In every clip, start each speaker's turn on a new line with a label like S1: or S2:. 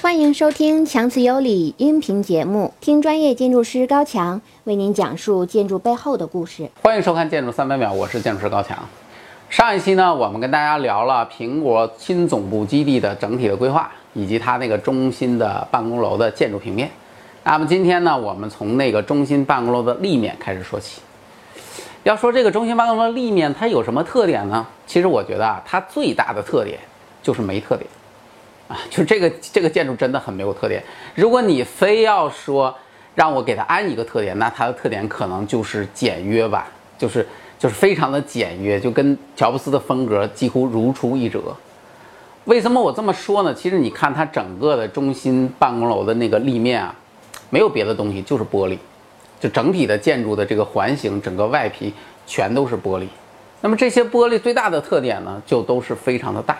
S1: 欢迎收听强词有理音频节目，听专业建筑师高强为您讲述建筑背后的故事。
S2: 欢迎收看《建筑三百秒》，我是建筑师高强。上一期呢，我们跟大家聊了苹果新总部基地的整体的规划，以及它那个中心的办公楼的建筑平面。那么今天呢，我们从那个中心办公楼的立面开始说起。要说这个中心办公楼立面，它有什么特点呢？其实我觉得啊，它最大的特点就是没特点。啊，就这个这个建筑真的很没有特点。如果你非要说让我给它安一个特点，那它的特点可能就是简约吧，就是就是非常的简约，就跟乔布斯的风格几乎如出一辙。为什么我这么说呢？其实你看它整个的中心办公楼的那个立面啊，没有别的东西，就是玻璃，就整体的建筑的这个环形，整个外皮全都是玻璃。那么这些玻璃最大的特点呢，就都是非常的大。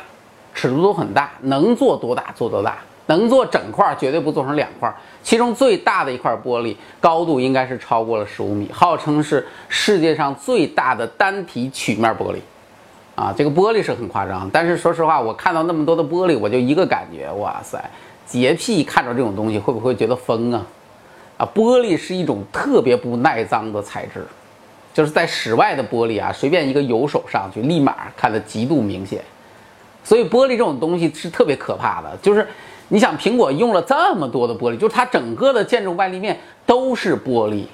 S2: 尺度都很大，能做多大做多大，能做整块，绝对不做成两块。其中最大的一块玻璃，高度应该是超过了十五米，号称是世界上最大的单体曲面玻璃。啊，这个玻璃是很夸张，但是说实话，我看到那么多的玻璃，我就一个感觉，哇塞，洁癖看着这种东西会不会觉得疯啊？啊，玻璃是一种特别不耐脏的材质，就是在室外的玻璃啊，随便一个油手上去，立马看得极度明显。所以玻璃这种东西是特别可怕的，就是你想苹果用了这么多的玻璃，就是它整个的建筑外立面都是玻璃，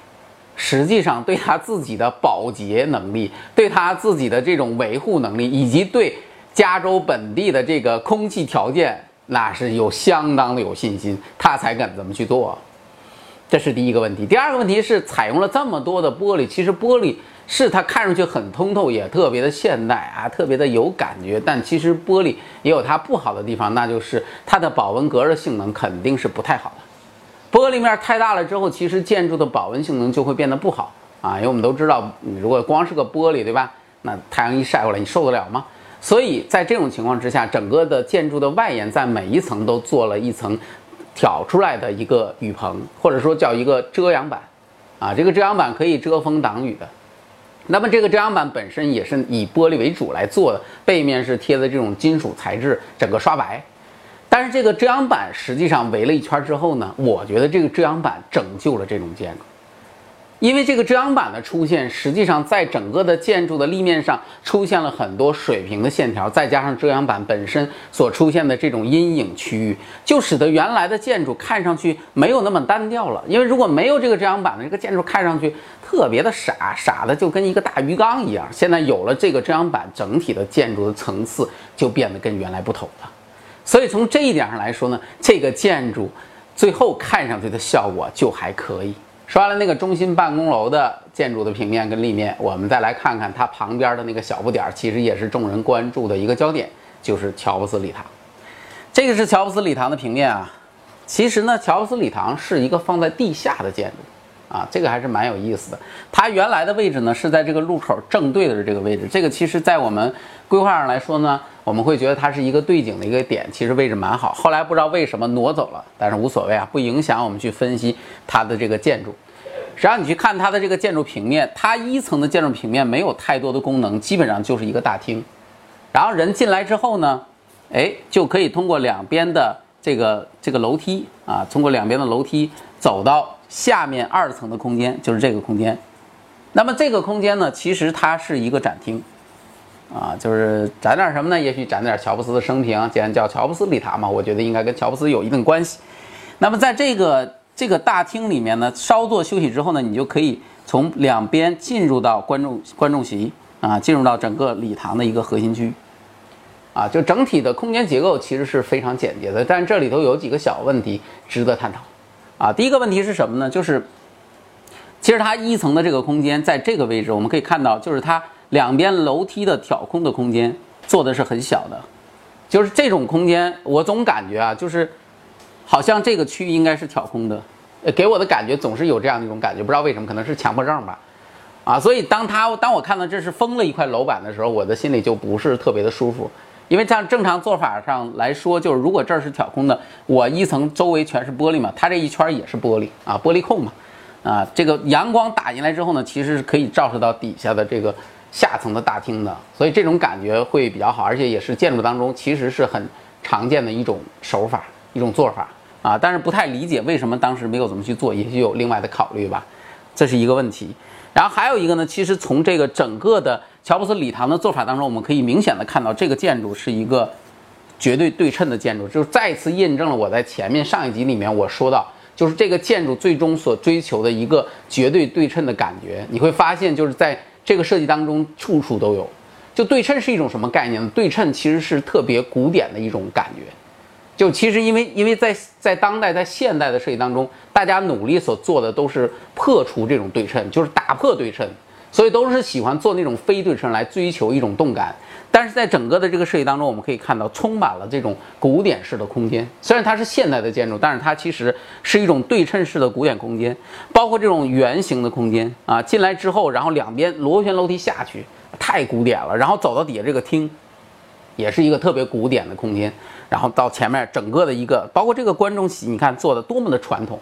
S2: 实际上对它自己的保洁能力、对它自己的这种维护能力，以及对加州本地的这个空气条件，那是有相当的有信心，他才敢这么去做。这是第一个问题。第二个问题是采用了这么多的玻璃，其实玻璃。是它看上去很通透，也特别的现代啊，特别的有感觉。但其实玻璃也有它不好的地方，那就是它的保温隔热性能肯定是不太好的。玻璃面太大了之后，其实建筑的保温性能就会变得不好啊。因为我们都知道，你如果光是个玻璃，对吧？那太阳一晒过来，你受得了吗？所以在这种情况之下，整个的建筑的外沿在每一层都做了一层挑出来的一个雨棚，或者说叫一个遮阳板啊。这个遮阳板可以遮风挡雨的。那么这个遮阳板本身也是以玻璃为主来做的，背面是贴的这种金属材质，整个刷白。但是这个遮阳板实际上围了一圈之后呢，我觉得这个遮阳板拯救了这种建筑。因为这个遮阳板的出现，实际上在整个的建筑的立面上出现了很多水平的线条，再加上遮阳板本身所出现的这种阴影区域，就使得原来的建筑看上去没有那么单调了。因为如果没有这个遮阳板呢，这个建筑看上去特别的傻，傻的就跟一个大鱼缸一样。现在有了这个遮阳板，整体的建筑的层次就变得跟原来不同了。所以从这一点上来说呢，这个建筑最后看上去的效果就还可以。说完了那个中心办公楼的建筑的平面跟立面，我们再来看看它旁边的那个小不点儿，其实也是众人关注的一个焦点，就是乔布斯礼堂。这个是乔布斯礼堂的平面啊。其实呢，乔布斯礼堂是一个放在地下的建筑啊，这个还是蛮有意思的。它原来的位置呢是在这个路口正对的这个位置，这个其实在我们规划上来说呢，我们会觉得它是一个对景的一个点，其实位置蛮好。后来不知道为什么挪走了，但是无所谓啊，不影响我们去分析它的这个建筑。实际上，你去看它的这个建筑平面，它一层的建筑平面没有太多的功能，基本上就是一个大厅。然后人进来之后呢，哎，就可以通过两边的这个这个楼梯啊，通过两边的楼梯走到下面二层的空间，就是这个空间。那么这个空间呢，其实它是一个展厅，啊，就是展点什么呢？也许展点乔布斯的生平，既然叫乔布斯礼堂嘛，我觉得应该跟乔布斯有一定关系。那么在这个。这个大厅里面呢，稍作休息之后呢，你就可以从两边进入到观众观众席啊，进入到整个礼堂的一个核心区，啊，就整体的空间结构其实是非常简洁的，但这里头有几个小问题值得探讨，啊，第一个问题是什么呢？就是其实它一层的这个空间在这个位置，我们可以看到，就是它两边楼梯的挑空的空间做的是很小的，就是这种空间，我总感觉啊，就是。好像这个区域应该是挑空的，给我的感觉总是有这样一种感觉，不知道为什么，可能是强迫症吧，啊，所以当他当我看到这是封了一块楼板的时候，我的心里就不是特别的舒服，因为像正常做法上来说，就是如果这儿是挑空的，我一层周围全是玻璃嘛，它这一圈也是玻璃啊，玻璃控嘛，啊，这个阳光打进来之后呢，其实是可以照射到底下的这个下层的大厅的，所以这种感觉会比较好，而且也是建筑当中其实是很常见的一种手法。一种做法啊，但是不太理解为什么当时没有怎么去做，也许有另外的考虑吧，这是一个问题。然后还有一个呢，其实从这个整个的乔布斯礼堂的做法当中，我们可以明显的看到，这个建筑是一个绝对对称的建筑，就是再次印证了我在前面上一集里面我说到，就是这个建筑最终所追求的一个绝对对称的感觉。你会发现，就是在这个设计当中，处处都有。就对称是一种什么概念呢？对称其实是特别古典的一种感觉。就其实因为因为在在当代在现代的设计当中，大家努力所做的都是破除这种对称，就是打破对称，所以都是喜欢做那种非对称来追求一种动感。但是在整个的这个设计当中，我们可以看到充满了这种古典式的空间。虽然它是现代的建筑，但是它其实是一种对称式的古典空间，包括这种圆形的空间啊，进来之后，然后两边螺旋楼梯下去，太古典了。然后走到底下这个厅，也是一个特别古典的空间。然后到前面整个的一个，包括这个观众席，你看做的多么的传统，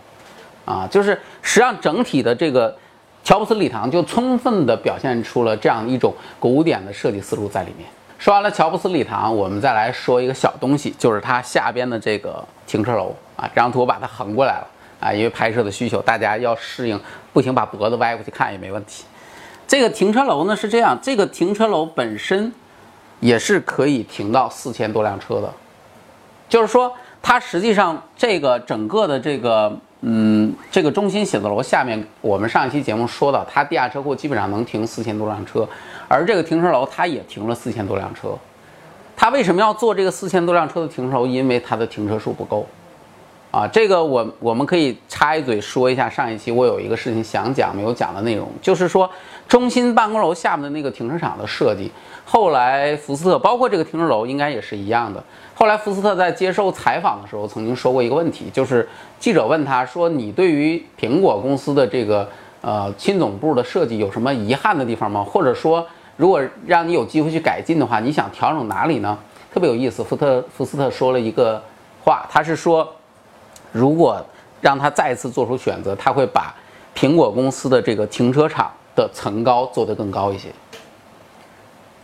S2: 啊，就是实际上整体的这个乔布斯礼堂就充分的表现出了这样一种古典的设计思路在里面。说完了乔布斯礼堂，我们再来说一个小东西，就是它下边的这个停车楼啊。这张图我把它横过来了啊，因为拍摄的需求，大家要适应，不行把脖子歪过去看也没问题。这个停车楼呢是这样，这个停车楼本身也是可以停到四千多辆车的。就是说，它实际上这个整个的这个，嗯，这个中心写字楼下面，我们上一期节目说到，它地下车库基本上能停四千多辆车，而这个停车楼它也停了四千多辆车。它为什么要做这个四千多辆车的停车楼？因为它的停车数不够。啊，这个我我们可以插一嘴说一下，上一期我有一个事情想讲没有讲的内容，就是说中心办公楼下面的那个停车场的设计，后来福斯特包括这个停车楼应该也是一样的。后来福斯特在接受采访的时候曾经说过一个问题，就是记者问他说：“你对于苹果公司的这个呃新总部的设计有什么遗憾的地方吗？或者说，如果让你有机会去改进的话，你想调整哪里呢？”特别有意思，福特福斯特说了一个话，他是说。如果让他再次做出选择，他会把苹果公司的这个停车场的层高做得更高一些。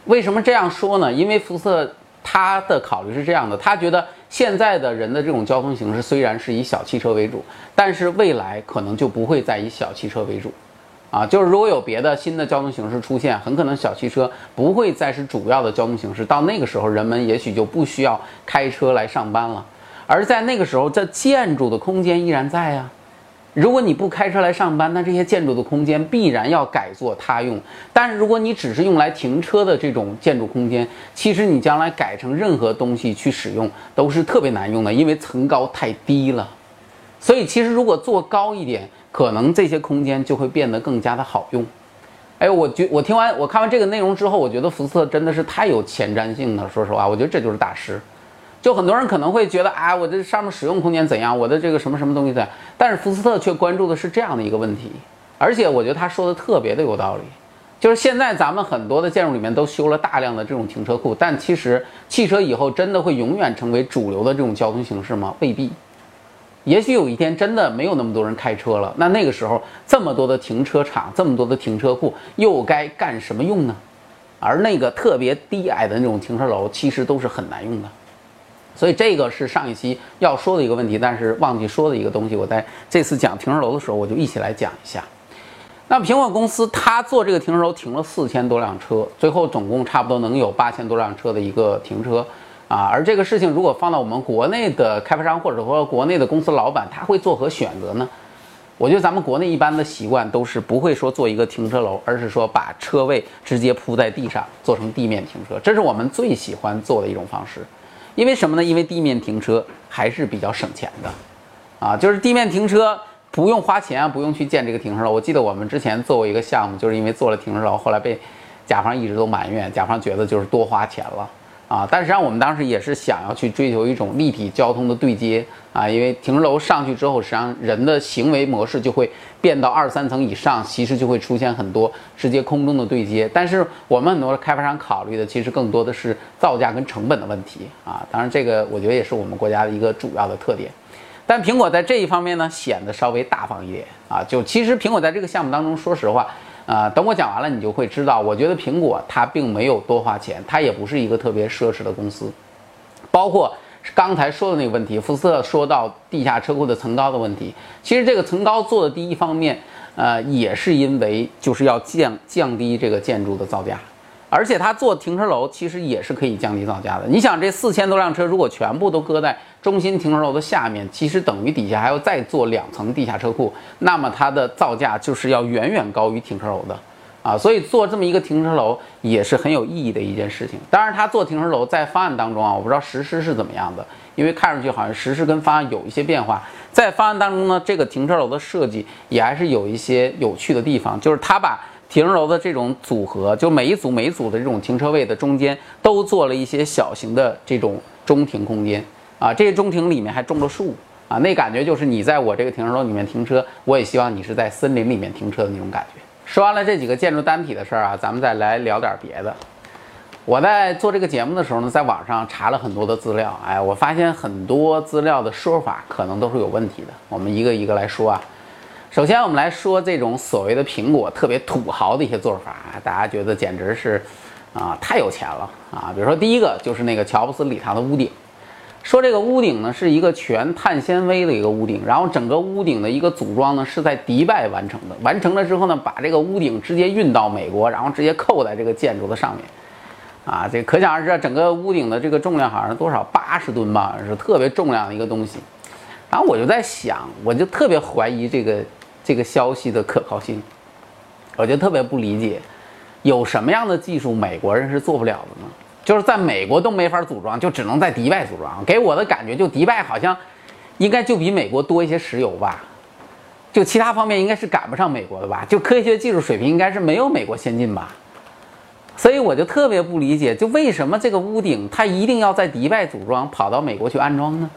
S2: 为什么这样说呢？因为福特他的考虑是这样的，他觉得现在的人的这种交通形式虽然是以小汽车为主，但是未来可能就不会再以小汽车为主，啊，就是如果有别的新的交通形式出现，很可能小汽车不会再是主要的交通形式。到那个时候，人们也许就不需要开车来上班了。而在那个时候，这建筑的空间依然在呀。如果你不开车来上班，那这些建筑的空间必然要改作他用。但是如果你只是用来停车的这种建筑空间，其实你将来改成任何东西去使用都是特别难用的，因为层高太低了。所以其实如果做高一点，可能这些空间就会变得更加的好用。哎，我觉我听完我看完这个内容之后，我觉得福斯特真的是太有前瞻性了。说实话，我觉得这就是大师。就很多人可能会觉得，啊，我这上面使用空间怎样？我的这个什么什么东西怎样？但是福斯特却关注的是这样的一个问题，而且我觉得他说的特别的有道理。就是现在咱们很多的建筑里面都修了大量的这种停车库，但其实汽车以后真的会永远成为主流的这种交通形式吗？未必。也许有一天真的没有那么多人开车了，那那个时候这么多的停车场、这么多的停车库又该干什么用呢？而那个特别低矮的那种停车楼，其实都是很难用的。所以这个是上一期要说的一个问题，但是忘记说的一个东西。我在这次讲停车楼的时候，我就一起来讲一下。那苹果公司它做这个停车楼停了四千多辆车，最后总共差不多能有八千多辆车的一个停车啊。而这个事情如果放到我们国内的开发商或者说国内的公司老板，他会作何选择呢？我觉得咱们国内一般的习惯都是不会说做一个停车楼，而是说把车位直接铺在地上做成地面停车，这是我们最喜欢做的一种方式。因为什么呢？因为地面停车还是比较省钱的，啊，就是地面停车不用花钱，不用去建这个停车楼。我记得我们之前做过一个项目，就是因为做了停车楼，后来被甲方一直都埋怨，甲方觉得就是多花钱了。啊，但实际上我们当时也是想要去追求一种立体交通的对接啊，因为停车楼上去之后，实际上人的行为模式就会变到二三层以上，其实就会出现很多直接空中的对接。但是我们很多的开发商考虑的其实更多的是造价跟成本的问题啊。当然这个我觉得也是我们国家的一个主要的特点。但苹果在这一方面呢，显得稍微大方一点啊。就其实苹果在这个项目当中，说实话。啊，等我讲完了，你就会知道。我觉得苹果它并没有多花钱，它也不是一个特别奢侈的公司。包括刚才说的那个问题，福斯特说到地下车库的层高的问题，其实这个层高做的第一方面，呃，也是因为就是要降降低这个建筑的造价。而且它做停车楼其实也是可以降低造价的。你想，这四千多辆车如果全部都搁在中心停车楼的下面，其实等于底下还要再做两层地下车库，那么它的造价就是要远远高于停车楼的啊。所以做这么一个停车楼也是很有意义的一件事情。当然，它做停车楼在方案当中啊，我不知道实施是怎么样的，因为看上去好像实施跟方案有一些变化。在方案当中呢，这个停车楼的设计也还是有一些有趣的地方，就是它把。停车楼的这种组合，就每一组每一组的这种停车位的中间都做了一些小型的这种中庭空间啊，这些中庭里面还种了树啊，那感觉就是你在我这个停车楼里面停车，我也希望你是在森林里面停车的那种感觉。说完了这几个建筑单体的事儿啊，咱们再来聊点别的。我在做这个节目的时候呢，在网上查了很多的资料，哎，我发现很多资料的说法可能都是有问题的，我们一个一个来说啊。首先，我们来说这种所谓的苹果特别土豪的一些做法，大家觉得简直是啊太有钱了啊！比如说第一个就是那个乔布斯礼堂的屋顶，说这个屋顶呢是一个全碳纤维的一个屋顶，然后整个屋顶的一个组装呢是在迪拜完成的，完成了之后呢把这个屋顶直接运到美国，然后直接扣在这个建筑的上面，啊，这可想而知啊，整个屋顶的这个重量好像是多少八十吨吧，是特别重量的一个东西。然后我就在想，我就特别怀疑这个。这个消息的可靠性，我就特别不理解，有什么样的技术美国人是做不了的呢？就是在美国都没法组装，就只能在迪拜组装。给我的感觉，就迪拜好像应该就比美国多一些石油吧，就其他方面应该是赶不上美国的吧，就科学技术水平应该是没有美国先进吧。所以我就特别不理解，就为什么这个屋顶它一定要在迪拜组装，跑到美国去安装呢？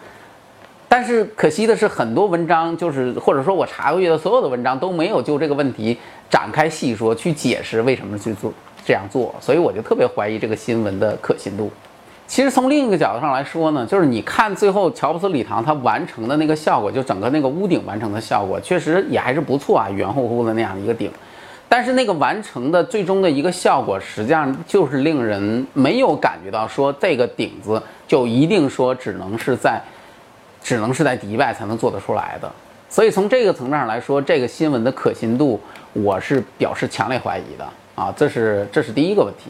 S2: 但是可惜的是，很多文章就是或者说我查过的所有的文章都没有就这个问题展开细说，去解释为什么去做这样做，所以我就特别怀疑这个新闻的可信度。其实从另一个角度上来说呢，就是你看最后乔布斯礼堂它完成的那个效果，就整个那个屋顶完成的效果，确实也还是不错啊，圆乎乎的那样的一个顶。但是那个完成的最终的一个效果，实际上就是令人没有感觉到说这个顶子就一定说只能是在。只能是在迪拜才能做得出来的，所以从这个层面上来说，这个新闻的可信度，我是表示强烈怀疑的啊！这是这是第一个问题。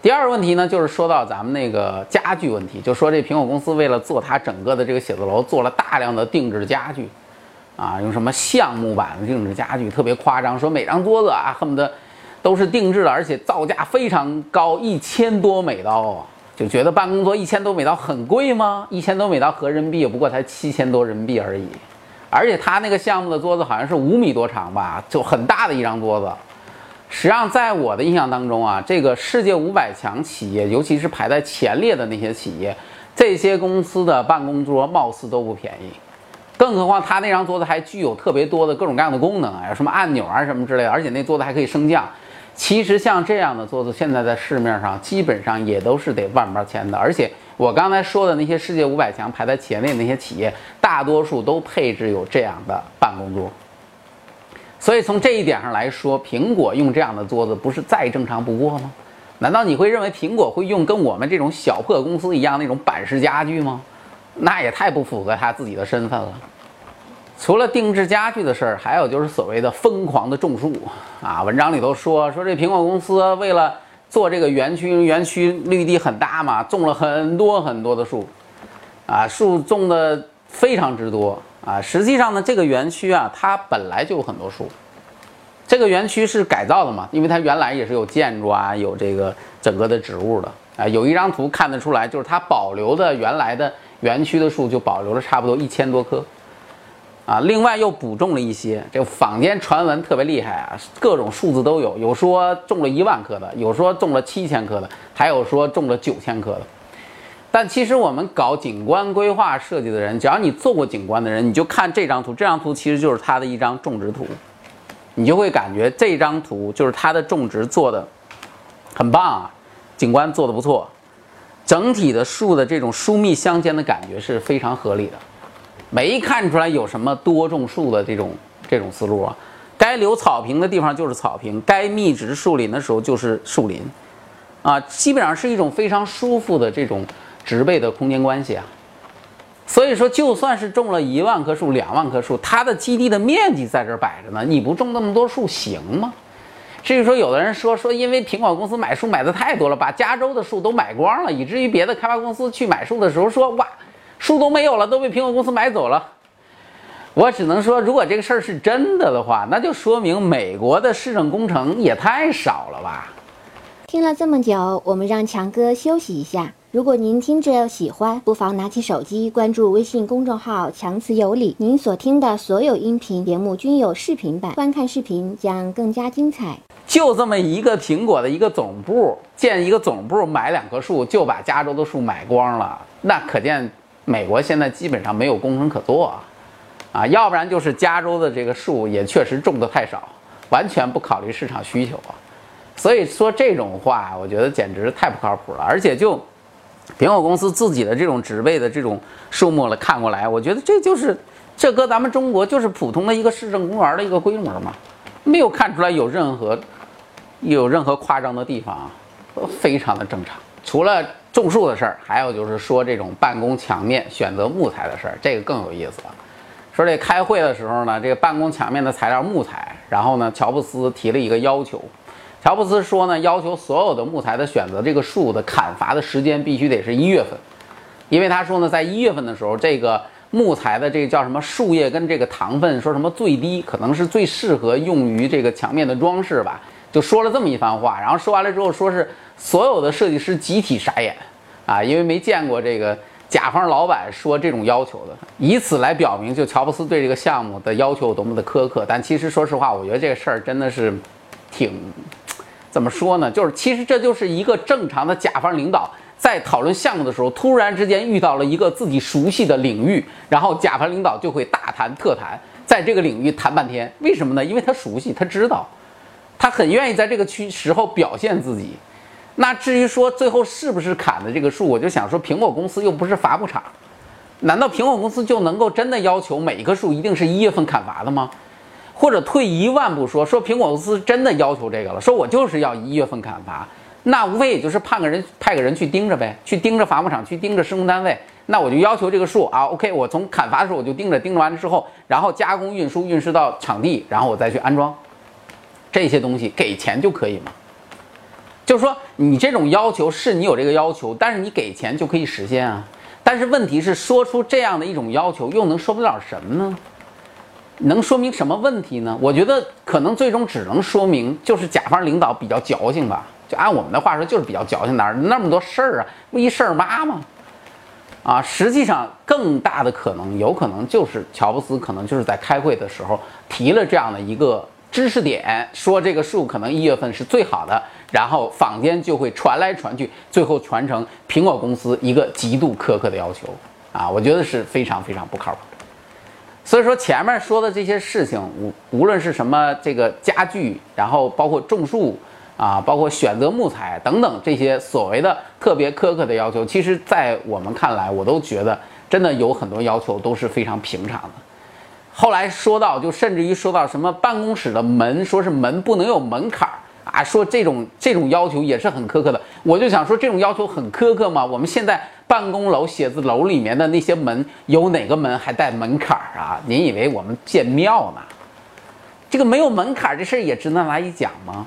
S2: 第二个问题呢，就是说到咱们那个家具问题，就说这苹果公司为了做它整个的这个写字楼，做了大量的定制家具，啊，用什么橡木板的定制家具，特别夸张，说每张桌子啊，恨不得都是定制的，而且造价非常高，一千多美刀啊。就觉得办公桌一千多美刀很贵吗？一千多美刀合人民币也不过才七千多人民币而已，而且他那个项目的桌子好像是五米多长吧，就很大的一张桌子。实际上，在我的印象当中啊，这个世界五百强企业，尤其是排在前列的那些企业，这些公司的办公桌貌似都不便宜，更何况他那张桌子还具有特别多的各种各样的功能啊，有什么按钮啊什么之类的，而且那桌子还可以升降。其实像这样的桌子，现在在市面上基本上也都是得万八千的。而且我刚才说的那些世界五百强排在前列那些企业，大多数都配置有这样的办公桌。所以从这一点上来说，苹果用这样的桌子不是再正常不过吗？难道你会认为苹果会用跟我们这种小破公司一样那种板式家具吗？那也太不符合他自己的身份了。除了定制家具的事儿，还有就是所谓的疯狂的种树啊。文章里头说说这苹果公司为了做这个园区，园区绿地很大嘛，种了很多很多的树，啊，树种的非常之多啊。实际上呢，这个园区啊，它本来就有很多树。这个园区是改造的嘛，因为它原来也是有建筑啊，有这个整个的植物的啊。有一张图看得出来，就是它保留的原来的园区的树就保留了差不多一千多棵。啊，另外又补种了一些，这坊间传闻特别厉害啊，各种数字都有，有说种了一万棵的，有说种了七千棵的，还有说种了九千棵的。但其实我们搞景观规划设计的人，只要你做过景观的人，你就看这张图，这张图其实就是它的一张种植图，你就会感觉这张图就是它的种植做的很棒啊，景观做的不错，整体的树的这种疏密相间的感觉是非常合理的。没看出来有什么多种树的这种这种思路啊，该留草坪的地方就是草坪，该密植树林的时候就是树林，啊，基本上是一种非常舒服的这种植被的空间关系啊，所以说，就算是种了一万棵树、两万棵树，它的基地的面积在这儿摆着呢，你不种那么多树行吗？至于说有的人说说，因为苹果公司买树买的太多了，把加州的树都买光了，以至于别的开发公司去买树的时候说哇，树都没有了，都被苹果公司买走了。我只能说，如果这个事儿是真的的话，那就说明美国的市政工程也太少了吧。
S1: 听了这么久，我们让强哥休息一下。如果您听着喜欢，不妨拿起手机关注微信公众号“强词有理”。您所听的所有音频节目均有视频版，观看视频将更加精彩。
S2: 就这么一个苹果的一个总部，建一个总部买两棵树，就把加州的树买光了。那可见美国现在基本上没有工程可做啊！啊，要不然就是加州的这个树也确实种的太少，完全不考虑市场需求啊。所以说这种话，我觉得简直太不靠谱了，而且就。苹果公司自己的这种植被的这种数目了看过来，我觉得这就是这搁咱们中国就是普通的一个市政公园的一个规模嘛，没有看出来有任何有任何夸张的地方啊，非常的正常。除了种树的事儿，还有就是说这种办公墙面选择木材的事儿，这个更有意思了。说这开会的时候呢，这个办公墙面的材料木材，然后呢，乔布斯提了一个要求。乔布斯说呢，要求所有的木材的选择，这个树的砍伐的时间必须得是一月份，因为他说呢，在一月份的时候，这个木材的这个叫什么树叶跟这个糖分说什么最低，可能是最适合用于这个墙面的装饰吧，就说了这么一番话。然后说完了之后，说是所有的设计师集体傻眼啊，因为没见过这个甲方老板说这种要求的，以此来表明就乔布斯对这个项目的要求有多么的苛刻。但其实说实话，我觉得这个事儿真的是挺。怎么说呢？就是其实这就是一个正常的甲方领导在讨论项目的时候，突然之间遇到了一个自己熟悉的领域，然后甲方领导就会大谈特谈，在这个领域谈半天。为什么呢？因为他熟悉，他知道，他很愿意在这个区时候表现自己。那至于说最后是不是砍的这个树，我就想说，苹果公司又不是伐木厂，难道苹果公司就能够真的要求每一棵树一定是一月份砍伐的吗？或者退一万步说，说苹果公司真的要求这个了，说我就是要一月份砍伐，那无非也就是派个人派个人去盯着呗，去盯着伐木场，去盯着施工单位，那我就要求这个树啊，OK，我从砍伐的时候我就盯着，盯着完了之后，然后加工运输运输到场地，然后我再去安装，这些东西给钱就可以吗？就是说你这种要求是你有这个要求，但是你给钱就可以实现啊，但是问题是说出这样的一种要求又能说明了什么呢？能说明什么问题呢？我觉得可能最终只能说明就是甲方领导比较矫情吧。就按我们的话说，就是比较矫情，哪儿那么多事儿啊？不一事儿妈吗？啊，实际上更大的可能，有可能就是乔布斯可能就是在开会的时候提了这样的一个知识点，说这个树可能一月份是最好的，然后坊间就会传来传去，最后传成苹果公司一个极度苛刻的要求。啊，我觉得是非常非常不靠谱。所以说前面说的这些事情，无无论是什么这个家具，然后包括种树啊，包括选择木材等等这些所谓的特别苛刻的要求，其实，在我们看来，我都觉得真的有很多要求都是非常平常的。后来说到，就甚至于说到什么办公室的门，说是门不能有门槛儿。啊，说这种这种要求也是很苛刻的，我就想说，这种要求很苛刻吗？我们现在办公楼、写字楼里面的那些门，有哪个门还带门槛儿啊？您以为我们建庙呢？这个没有门槛儿这事儿也值得拿一讲吗？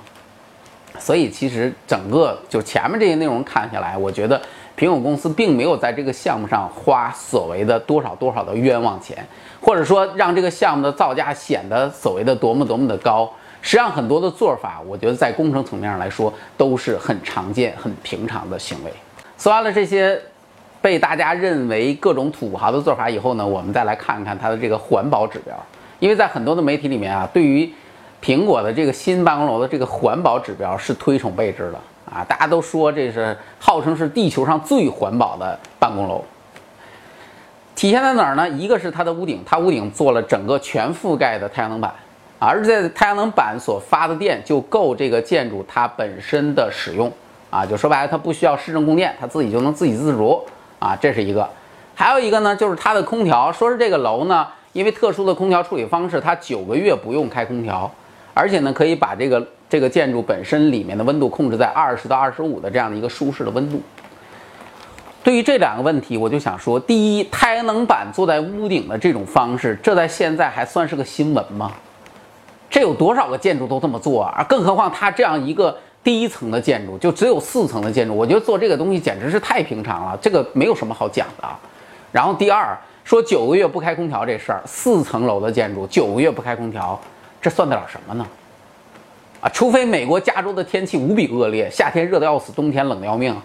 S2: 所以其实整个就前面这些内容看下来，我觉得苹果公司并没有在这个项目上花所谓的多少多少的冤枉钱，或者说让这个项目的造价显得所谓的多么多么的高。实际上，很多的做法，我觉得在工程层面上来说，都是很常见、很平常的行为。说完了这些被大家认为各种土豪的做法以后呢，我们再来看看它的这个环保指标。因为在很多的媒体里面啊，对于苹果的这个新办公楼的这个环保指标是推崇备至的啊，大家都说这是号称是地球上最环保的办公楼。体现在哪儿呢？一个是它的屋顶，它屋顶做了整个全覆盖的太阳能板。而在太阳能板所发的电就够这个建筑它本身的使用啊，就说白了，它不需要市政供电，它自己就能自给自足啊，这是一个。还有一个呢，就是它的空调，说是这个楼呢，因为特殊的空调处理方式，它九个月不用开空调，而且呢，可以把这个这个建筑本身里面的温度控制在二十到二十五的这样的一个舒适的温度。对于这两个问题，我就想说：第一，太阳能板坐在屋顶的这种方式，这在现在还算是个新闻吗？这有多少个建筑都这么做啊？更何况它这样一个第一层的建筑，就只有四层的建筑，我觉得做这个东西简直是太平常了，这个没有什么好讲的。然后第二，说九个月不开空调这事儿，四层楼的建筑九个月不开空调，这算得了什么呢？啊，除非美国加州的天气无比恶劣，夏天热得要死，冬天冷得要命，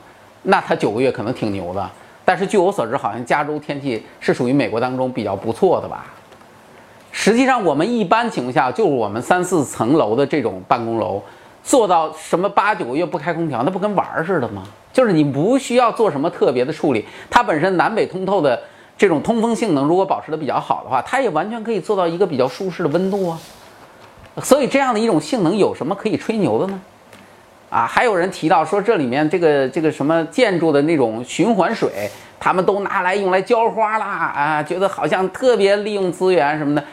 S2: 那它九个月可能挺牛的。但是据我所知，好像加州天气是属于美国当中比较不错的吧。实际上，我们一般情况下，就是我们三四层楼的这种办公楼，做到什么八九个月不开空调，那不跟玩儿似的吗？就是你不需要做什么特别的处理，它本身南北通透的这种通风性能，如果保持的比较好的话，它也完全可以做到一个比较舒适的温度啊。所以这样的一种性能有什么可以吹牛的呢？啊，还有人提到说这里面这个这个什么建筑的那种循环水，他们都拿来用来浇花啦啊，觉得好像特别利用资源什么的。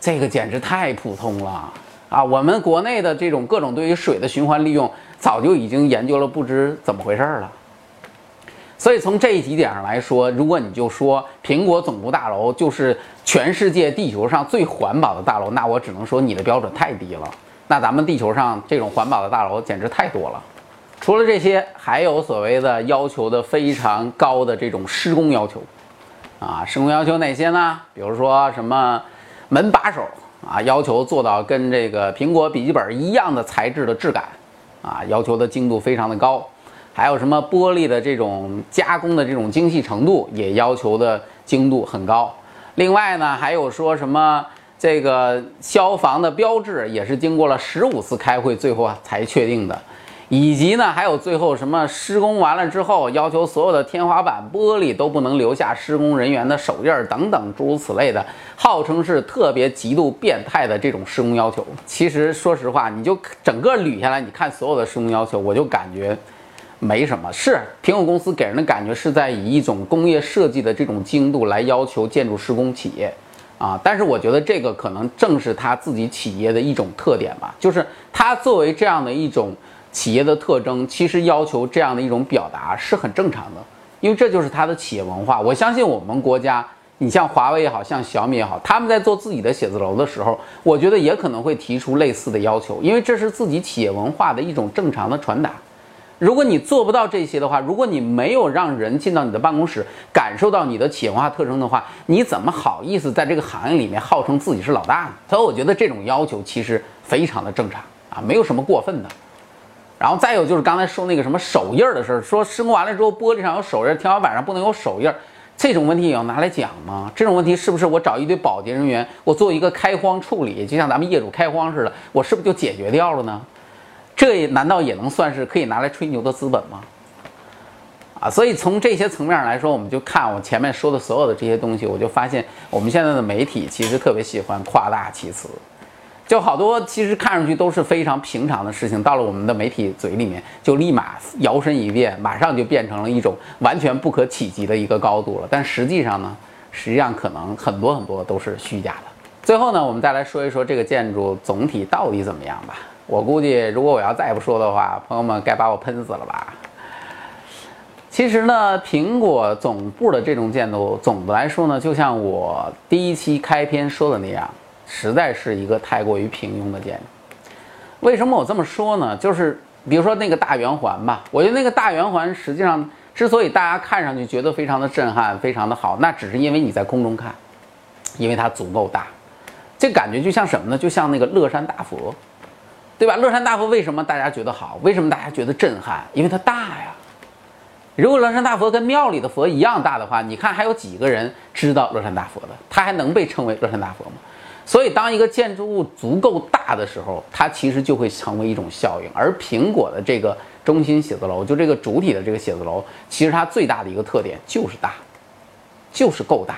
S2: 这个简直太普通了啊！我们国内的这种各种对于水的循环利用，早就已经研究了不知怎么回事了。所以从这几点上来说，如果你就说苹果总部大楼就是全世界地球上最环保的大楼，那我只能说你的标准太低了。那咱们地球上这种环保的大楼简直太多了。除了这些，还有所谓的要求的非常高的这种施工要求啊，施工要求哪些呢？比如说什么？门把手啊，要求做到跟这个苹果笔记本一样的材质的质感，啊，要求的精度非常的高。还有什么玻璃的这种加工的这种精细程度，也要求的精度很高。另外呢，还有说什么这个消防的标志，也是经过了十五次开会，最后才确定的。以及呢，还有最后什么施工完了之后，要求所有的天花板玻璃都不能留下施工人员的手印儿等等诸如此类的，号称是特别极度变态的这种施工要求。其实说实话，你就整个捋下来，你看所有的施工要求，我就感觉没什么。是苹果公司给人的感觉是在以一种工业设计的这种精度来要求建筑施工企业啊，但是我觉得这个可能正是他自己企业的一种特点吧，就是它作为这样的一种。企业的特征其实要求这样的一种表达是很正常的，因为这就是它的企业文化。我相信我们国家，你像华为也好像小米也好，他们在做自己的写字楼的时候，我觉得也可能会提出类似的要求，因为这是自己企业文化的一种正常的传达。如果你做不到这些的话，如果你没有让人进到你的办公室感受到你的企业文化特征的话，你怎么好意思在这个行业里面号称自己是老大呢？所以我觉得这种要求其实非常的正常啊，没有什么过分的。然后再有就是刚才说那个什么手印的事儿，说施工完了之后玻璃上有手印，天花板上不能有手印，这种问题也要拿来讲吗？这种问题是不是我找一堆保洁人员，我做一个开荒处理，就像咱们业主开荒似的，我是不是就解决掉了呢？这难道也能算是可以拿来吹牛的资本吗？啊，所以从这些层面来说，我们就看我前面说的所有的这些东西，我就发现我们现在的媒体其实特别喜欢夸大其词。就好多，其实看上去都是非常平常的事情，到了我们的媒体嘴里面，就立马摇身一变，马上就变成了一种完全不可企及的一个高度了。但实际上呢，实际上可能很多很多都是虚假的。最后呢，我们再来说一说这个建筑总体到底怎么样吧。我估计，如果我要再不说的话，朋友们该把我喷死了吧。其实呢，苹果总部的这种建筑，总的来说呢，就像我第一期开篇说的那样。实在是一个太过于平庸的建筑。为什么我这么说呢？就是比如说那个大圆环吧，我觉得那个大圆环实际上之所以大家看上去觉得非常的震撼、非常的好，那只是因为你在空中看，因为它足够大。这感觉就像什么呢？就像那个乐山大佛，对吧？乐山大佛为什么大家觉得好？为什么大家觉得震撼？因为它大呀。如果乐山大佛跟庙里的佛一样大的话，你看还有几个人知道乐山大佛的？它还能被称为乐山大佛吗？所以，当一个建筑物足够大的时候，它其实就会成为一种效应。而苹果的这个中心写字楼，就这个主体的这个写字楼，其实它最大的一个特点就是大，就是够大。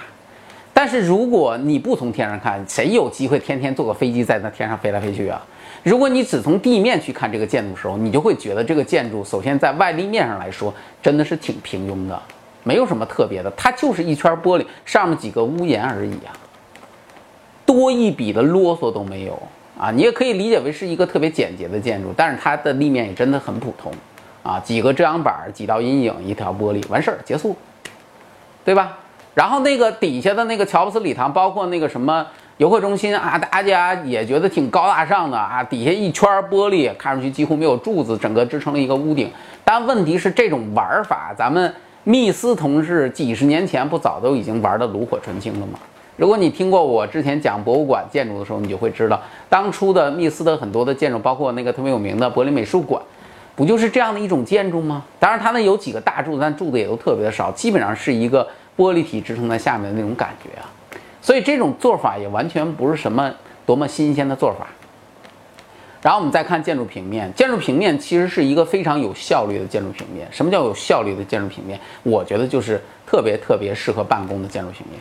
S2: 但是，如果你不从天上看，谁有机会天天坐个飞机在那天上飞来飞去啊？如果你只从地面去看这个建筑的时候，你就会觉得这个建筑首先在外立面上来说，真的是挺平庸的，没有什么特别的，它就是一圈玻璃，上面几个屋檐而已啊。多一笔的啰嗦都没有啊！你也可以理解为是一个特别简洁的建筑，但是它的立面也真的很普通啊，几个遮阳板，几道阴影，一条玻璃，完事儿结束对吧？然后那个底下的那个乔布斯礼堂，包括那个什么游客中心啊，大家也觉得挺高大上的啊，底下一圈玻璃，看上去几乎没有柱子，整个支撑了一个屋顶。但问题是，这种玩法，咱们密斯同志几十年前不早都已经玩的炉火纯青了吗？如果你听过我之前讲博物馆建筑的时候，你就会知道，当初的密斯的很多的建筑，包括那个特别有名的柏林美术馆，不就是这样的一种建筑吗？当然，它那有几个大柱子，但柱子也都特别的少，基本上是一个。玻璃体支撑在下面的那种感觉啊，所以这种做法也完全不是什么多么新鲜的做法。然后我们再看建筑平面，建筑平面其实是一个非常有效率的建筑平面。什么叫有效率的建筑平面？我觉得就是特别特别适合办公的建筑平面。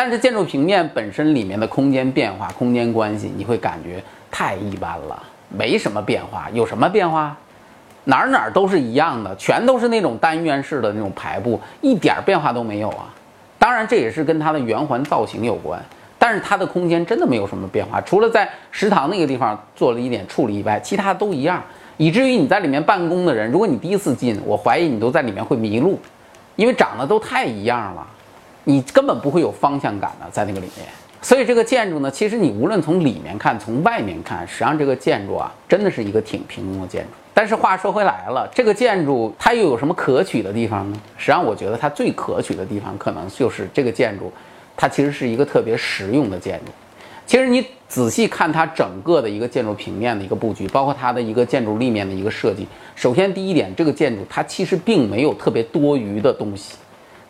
S2: 但是建筑平面本身里面的空间变化、空间关系，你会感觉太一般了，没什么变化。有什么变化？哪儿哪儿都是一样的，全都是那种单元式的那种排布，一点变化都没有啊。当然，这也是跟它的圆环造型有关，但是它的空间真的没有什么变化，除了在食堂那个地方做了一点处理以外，其他都一样。以至于你在里面办公的人，如果你第一次进，我怀疑你都在里面会迷路，因为长得都太一样了，你根本不会有方向感的在那个里面。所以这个建筑呢，其实你无论从里面看，从外面看，实际上这个建筑啊，真的是一个挺平庸的建筑。但是话说回来了，这个建筑它又有什么可取的地方呢？实际上，我觉得它最可取的地方，可能就是这个建筑，它其实是一个特别实用的建筑。其实你仔细看它整个的一个建筑平面的一个布局，包括它的一个建筑立面的一个设计。首先，第一点，这个建筑它其实并没有特别多余的东西，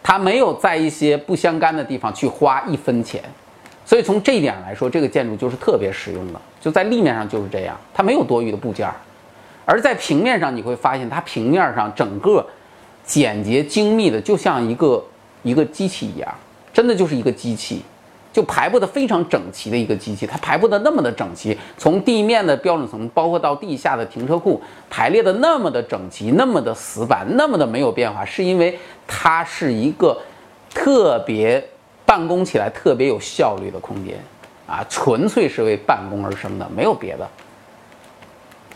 S2: 它没有在一些不相干的地方去花一分钱。所以从这一点来说，这个建筑就是特别实用的，就在立面上就是这样，它没有多余的部件儿。而在平面上，你会发现它平面上整个简洁精密的，就像一个一个机器一样，真的就是一个机器，就排布的非常整齐的一个机器。它排布的那么的整齐，从地面的标准层，包括到地下的停车库，排列的那么的整齐，那么的死板，那么的没有变化，是因为它是一个特别办公起来特别有效率的空间啊，纯粹是为办公而生的，没有别的。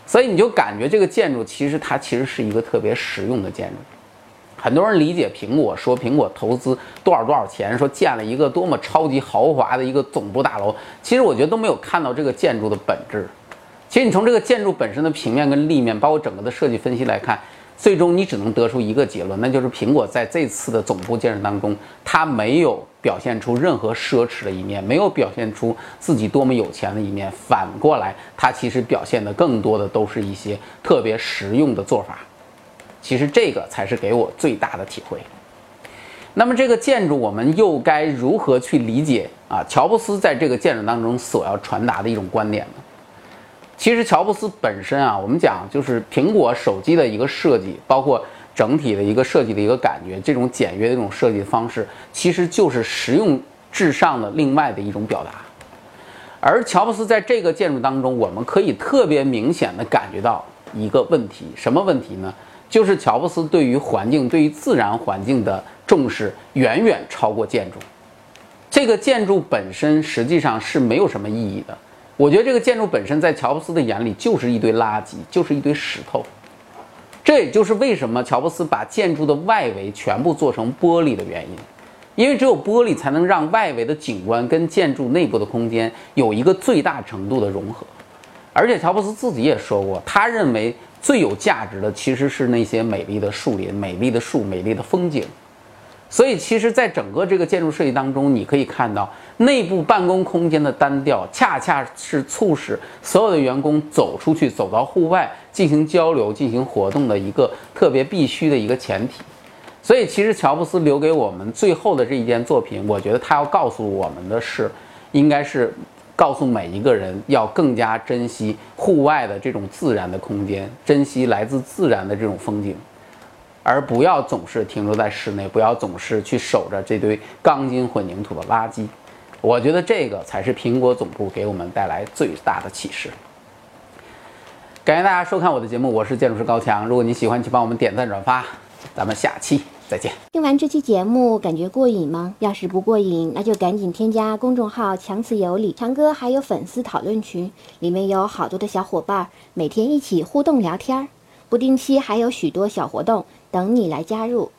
S2: 所以你就感觉这个建筑其实它其实是一个特别实用的建筑。很多人理解苹果说苹果投资多少多少钱，说建了一个多么超级豪华的一个总部大楼，其实我觉得都没有看到这个建筑的本质。其实你从这个建筑本身的平面跟立面，包括整个的设计分析来看。最终你只能得出一个结论，那就是苹果在这次的总部建设当中，它没有表现出任何奢侈的一面，没有表现出自己多么有钱的一面。反过来，它其实表现的更多的都是一些特别实用的做法。其实这个才是给我最大的体会。那么这个建筑我们又该如何去理解啊？乔布斯在这个建筑当中所要传达的一种观点呢？其实乔布斯本身啊，我们讲就是苹果手机的一个设计，包括整体的一个设计的一个感觉，这种简约的这种设计方式，其实就是实用至上的另外的一种表达。而乔布斯在这个建筑当中，我们可以特别明显的感觉到一个问题，什么问题呢？就是乔布斯对于环境、对于自然环境的重视远远超过建筑。这个建筑本身实际上是没有什么意义的。我觉得这个建筑本身在乔布斯的眼里就是一堆垃圾，就是一堆石头。这也就是为什么乔布斯把建筑的外围全部做成玻璃的原因，因为只有玻璃才能让外围的景观跟建筑内部的空间有一个最大程度的融合。而且乔布斯自己也说过，他认为最有价值的其实是那些美丽的树林、美丽的树、美丽的风景。所以，其实，在整个这个建筑设计当中，你可以看到内部办公空间的单调，恰恰是促使所有的员工走出去、走到户外进行交流、进行活动的一个特别必须的一个前提。所以，其实乔布斯留给我们最后的这一件作品，我觉得他要告诉我们的是，应该是告诉每一个人要更加珍惜户外的这种自然的空间，珍惜来自自然的这种风景。而不要总是停留在室内，不要总是去守着这堆钢筋混凝土的垃圾。我觉得这个才是苹果总部给我们带来最大的启示。感谢大家收看我的节目，我是建筑师高强。如果你喜欢，请帮我们点赞转发。咱们下期再见。
S1: 听完这期节目，感觉过瘾吗？要是不过瘾，那就赶紧添加公众号“强词有理”，强哥还有粉丝讨论群，里面有好多的小伙伴，每天一起互动聊天儿。不定期还有许多小活动等你来加入。